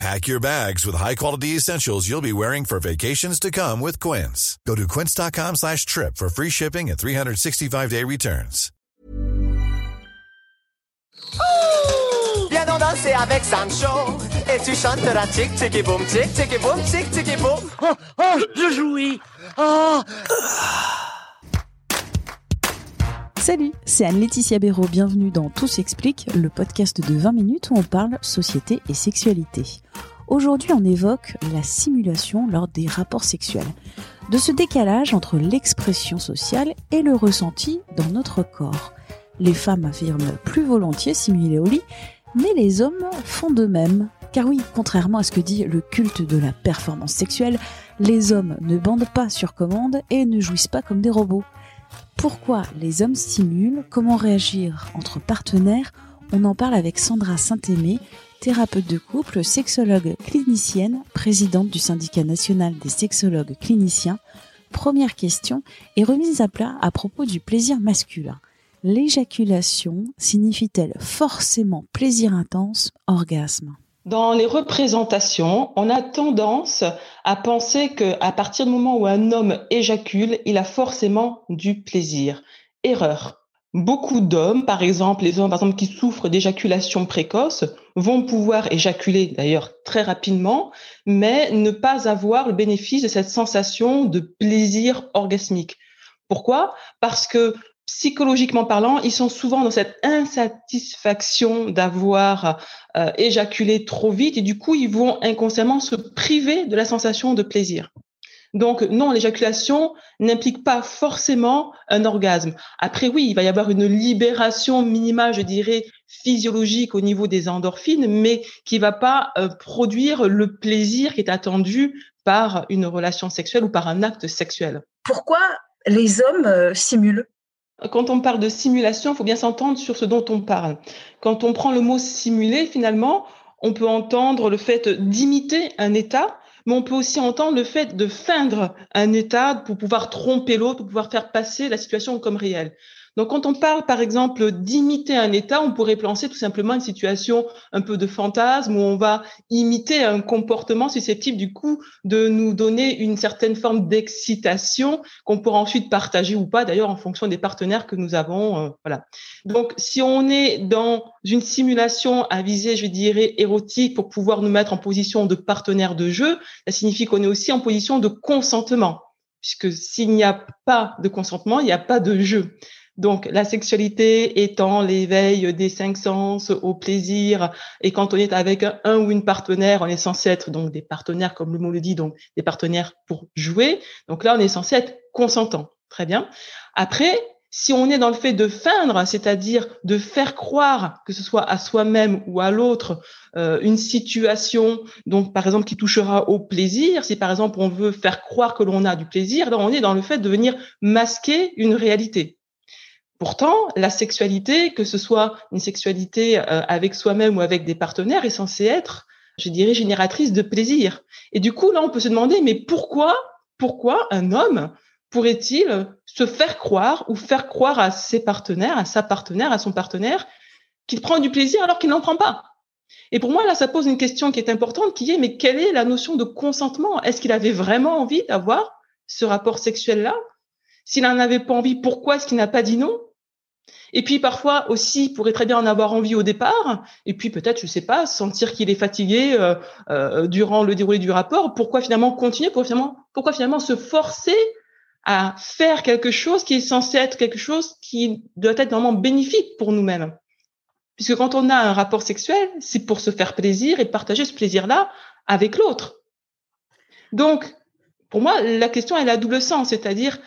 Pack your bags with high-quality essentials you'll be wearing for vacations to come with Quince. Go to quince.com slash trip for free shipping and 365-day returns. Viens donc danser avec Sancho et tu chanteras tic tic et boum tic tic et boum tic tic et boum. Oh, oh, je jouis. Oh. Salut, c'est Anne-Laetitia Béraud, bienvenue dans Tout s'explique, le podcast de 20 minutes où on parle société et sexualité. Aujourd'hui, on évoque la simulation lors des rapports sexuels, de ce décalage entre l'expression sociale et le ressenti dans notre corps. Les femmes affirment plus volontiers simuler au lit, mais les hommes font de même. Car oui, contrairement à ce que dit le culte de la performance sexuelle, les hommes ne bandent pas sur commande et ne jouissent pas comme des robots. Pourquoi les hommes simulent Comment réagir entre partenaires On en parle avec Sandra Saint-Aimé, thérapeute de couple, sexologue clinicienne, présidente du syndicat national des sexologues cliniciens. Première question est remise à plat à propos du plaisir masculin. L'éjaculation signifie-t-elle forcément plaisir intense, orgasme? Dans les représentations, on a tendance à penser que à partir du moment où un homme éjacule, il a forcément du plaisir. Erreur. Beaucoup d'hommes, par exemple, les hommes par exemple qui souffrent d'éjaculation précoce, vont pouvoir éjaculer d'ailleurs très rapidement, mais ne pas avoir le bénéfice de cette sensation de plaisir orgasmique. Pourquoi? Parce que psychologiquement parlant, ils sont souvent dans cette insatisfaction d'avoir euh, éjaculé trop vite et du coup, ils vont inconsciemment se priver de la sensation de plaisir. Donc non, l'éjaculation n'implique pas forcément un orgasme. Après oui, il va y avoir une libération minimale, je dirais, physiologique au niveau des endorphines, mais qui va pas euh, produire le plaisir qui est attendu par une relation sexuelle ou par un acte sexuel. Pourquoi les hommes euh, simulent? Quand on parle de simulation, il faut bien s'entendre sur ce dont on parle. Quand on prend le mot simuler, finalement, on peut entendre le fait d'imiter un état, mais on peut aussi entendre le fait de feindre un état pour pouvoir tromper l'autre, pour pouvoir faire passer la situation comme réelle. Donc, quand on parle, par exemple, d'imiter un état, on pourrait penser tout simplement une situation un peu de fantasme où on va imiter un comportement susceptible, du coup, de nous donner une certaine forme d'excitation qu'on pourra ensuite partager ou pas, d'ailleurs, en fonction des partenaires que nous avons. Euh, voilà. Donc, si on est dans une simulation à visée, je dirais, érotique pour pouvoir nous mettre en position de partenaire de jeu, ça signifie qu'on est aussi en position de consentement puisque s'il n'y a pas de consentement, il n'y a pas de jeu. Donc, la sexualité étant l'éveil des cinq sens au plaisir, et quand on est avec un, ou une partenaire, on est censé être donc des partenaires, comme le mot le dit, donc des partenaires pour jouer. Donc là, on est censé être consentant. Très bien. Après, si on est dans le fait de feindre, c'est-à-dire de faire croire, que ce soit à soi-même ou à l'autre, euh, une situation, donc par exemple qui touchera au plaisir, si par exemple on veut faire croire que l'on a du plaisir, là on est dans le fait de venir masquer une réalité. Pourtant, la sexualité, que ce soit une sexualité euh, avec soi-même ou avec des partenaires, est censée être, je dirais, génératrice de plaisir. Et du coup, là, on peut se demander, mais pourquoi, pourquoi un homme pourrait-il se faire croire ou faire croire à ses partenaires, à sa partenaire, à son partenaire, qu'il prend du plaisir alors qu'il n'en prend pas? Et pour moi, là, ça pose une question qui est importante, qui est, mais quelle est la notion de consentement? Est-ce qu'il avait vraiment envie d'avoir ce rapport sexuel-là? S'il n'en avait pas envie, pourquoi est-ce qu'il n'a pas dit non? Et puis parfois aussi, il pourrait très bien en avoir envie au départ, et puis peut-être, je sais pas, sentir qu'il est fatigué euh, euh, durant le déroulé du rapport. Pourquoi finalement continuer Pourquoi finalement, pourquoi finalement se forcer à faire quelque chose qui est censé être quelque chose qui doit être vraiment bénéfique pour nous-mêmes? Puisque quand on a un rapport sexuel, c'est pour se faire plaisir et partager ce plaisir-là avec l'autre. Donc, pour moi, la question elle a double sens, c'est-à-dire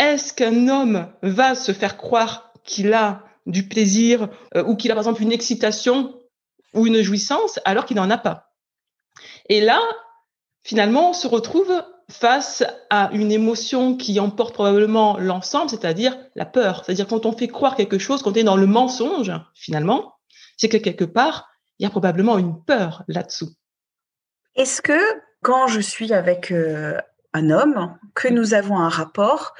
est-ce qu'un homme va se faire croire qu'il a du plaisir euh, ou qu'il a par exemple une excitation ou une jouissance alors qu'il n'en a pas? Et là, finalement, on se retrouve face à une émotion qui emporte probablement l'ensemble, c'est-à-dire la peur. C'est-à-dire quand on fait croire quelque chose, quand on est dans le mensonge, finalement, c'est que quelque part, il y a probablement une peur là-dessous. Est-ce que quand je suis avec euh, un homme, que nous avons un rapport,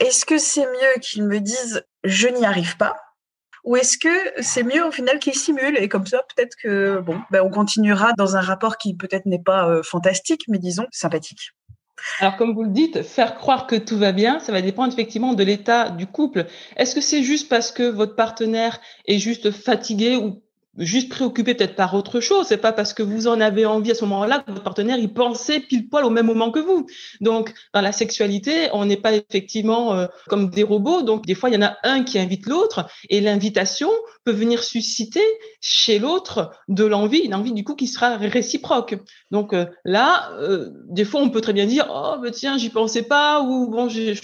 est-ce que c'est mieux qu'il me dise je n'y arrive pas? Ou est-ce que c'est mieux au final qu'il simule? Et comme ça peut-être que bon ben, on continuera dans un rapport qui peut-être n'est pas euh, fantastique mais disons sympathique. Alors, comme vous le dites, faire croire que tout va bien, ça va dépendre effectivement de l'état du couple. Est-ce que c'est juste parce que votre partenaire est juste fatigué ou juste préoccupé peut-être par autre chose. C'est pas parce que vous en avez envie à ce moment-là que votre partenaire il pensait pile poil au même moment que vous. Donc dans la sexualité, on n'est pas effectivement euh, comme des robots. Donc des fois il y en a un qui invite l'autre et l'invitation peut venir susciter chez l'autre de l'envie, une envie du coup qui sera réciproque. Donc euh, là, euh, des fois on peut très bien dire oh ben tiens j'y pensais pas ou bon j'ai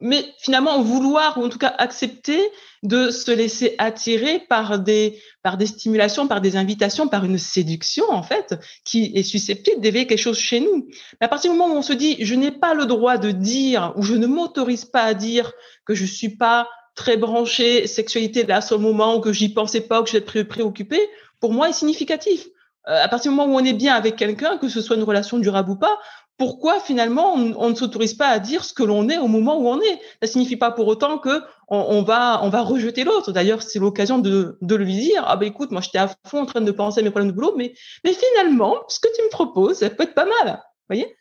mais finalement vouloir ou en tout cas accepter de se laisser attirer par des par des stimulations, par des invitations, par une séduction en fait qui est susceptible d'éveiller quelque chose chez nous. Mais à partir du moment où on se dit je n'ai pas le droit de dire ou je ne m'autorise pas à dire que je suis pas très branché sexualité là à ce moment ou que j'y pensais pas ou que j'étais préoccupé, pour moi est significatif. Euh, à partir du moment où on est bien avec quelqu'un, que ce soit une relation durable ou pas, pourquoi finalement on, ne s'autorise pas à dire ce que l'on est au moment où on est? Ça signifie pas pour autant que on, va on va rejeter l'autre. D'ailleurs, c'est l'occasion de, de lui dire ah ben écoute, moi j'étais à fond en train de penser à mes problèmes de boulot, mais mais finalement ce que tu me proposes, ça peut être pas mal. Voyez?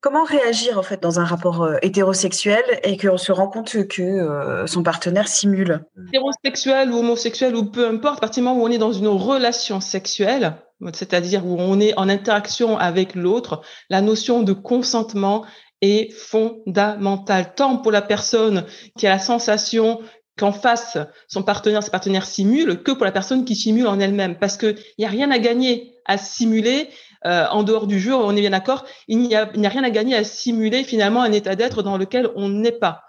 Comment réagir en fait dans un rapport euh, hétérosexuel et qu'on se rend compte que euh, son partenaire simule? Hétérosexuel ou homosexuel ou peu importe, à partir du moment où on est dans une relation sexuelle, c'est-à-dire où on est en interaction avec l'autre, la notion de consentement est fondamentale, tant pour la personne qui a la sensation qu'en face, son partenaire, ses partenaires simulent, que pour la personne qui simule en elle-même. Parce qu'il n'y a rien à gagner à simuler euh, en dehors du jeu, on est bien d'accord, il n'y a, rien à gagner à simuler finalement un état d'être dans lequel on n'est pas.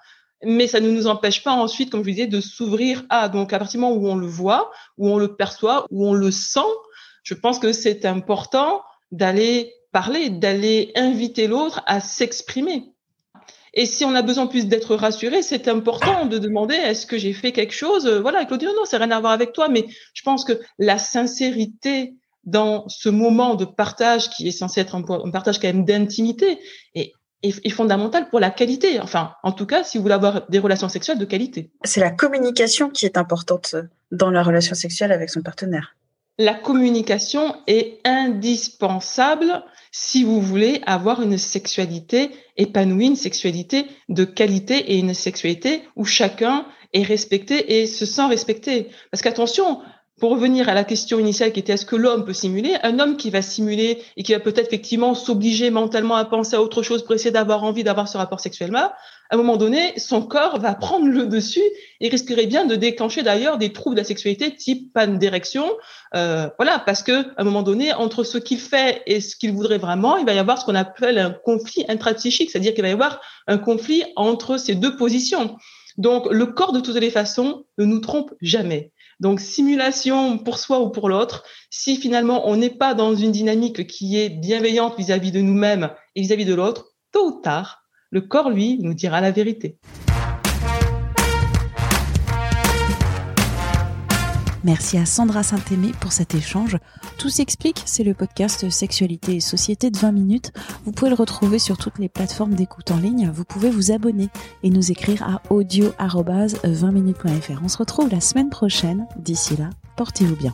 Mais ça ne nous empêche pas ensuite, comme je vous disais, de s'ouvrir à. Donc à partir du moment où on le voit, où on le perçoit, où on le sent, je pense que c'est important d'aller parler, d'aller inviter l'autre à s'exprimer. Et si on a besoin plus d'être rassuré, c'est important de demander est-ce que j'ai fait quelque chose? Voilà, Claudie, non, non, c'est rien à voir avec toi, mais je pense que la sincérité dans ce moment de partage qui est censé être un, partage quand même d'intimité est, est, fondamental pour la qualité. Enfin, en tout cas, si vous voulez avoir des relations sexuelles de qualité. C'est la communication qui est importante dans la relation sexuelle avec son partenaire. La communication est indispensable si vous voulez avoir une sexualité épanouie, une sexualité de qualité et une sexualité où chacun est respecté et se sent respecté. Parce qu'attention, pour revenir à la question initiale qui était est-ce que l'homme peut simuler? Un homme qui va simuler et qui va peut-être effectivement s'obliger mentalement à penser à autre chose pour essayer d'avoir envie d'avoir ce rapport sexuellement, à un moment donné, son corps va prendre le dessus et risquerait bien de déclencher d'ailleurs des troubles de la sexualité type panne d'érection. Euh, voilà, parce que à un moment donné, entre ce qu'il fait et ce qu'il voudrait vraiment, il va y avoir ce qu'on appelle un conflit intrapsychique, c'est-à-dire qu'il va y avoir un conflit entre ces deux positions. Donc, le corps, de toutes les façons, ne nous trompe jamais. Donc, simulation pour soi ou pour l'autre, si finalement on n'est pas dans une dynamique qui est bienveillante vis-à-vis de nous-mêmes et vis-à-vis de l'autre, tôt ou tard, le corps, lui, nous dira la vérité. Merci à Sandra Saint-Aimé pour cet échange. Tout s'explique, c'est le podcast Sexualité et Société de 20 minutes. Vous pouvez le retrouver sur toutes les plateformes d'écoute en ligne. Vous pouvez vous abonner et nous écrire à audio-20minutes.fr. On se retrouve la semaine prochaine. D'ici là, portez-vous bien.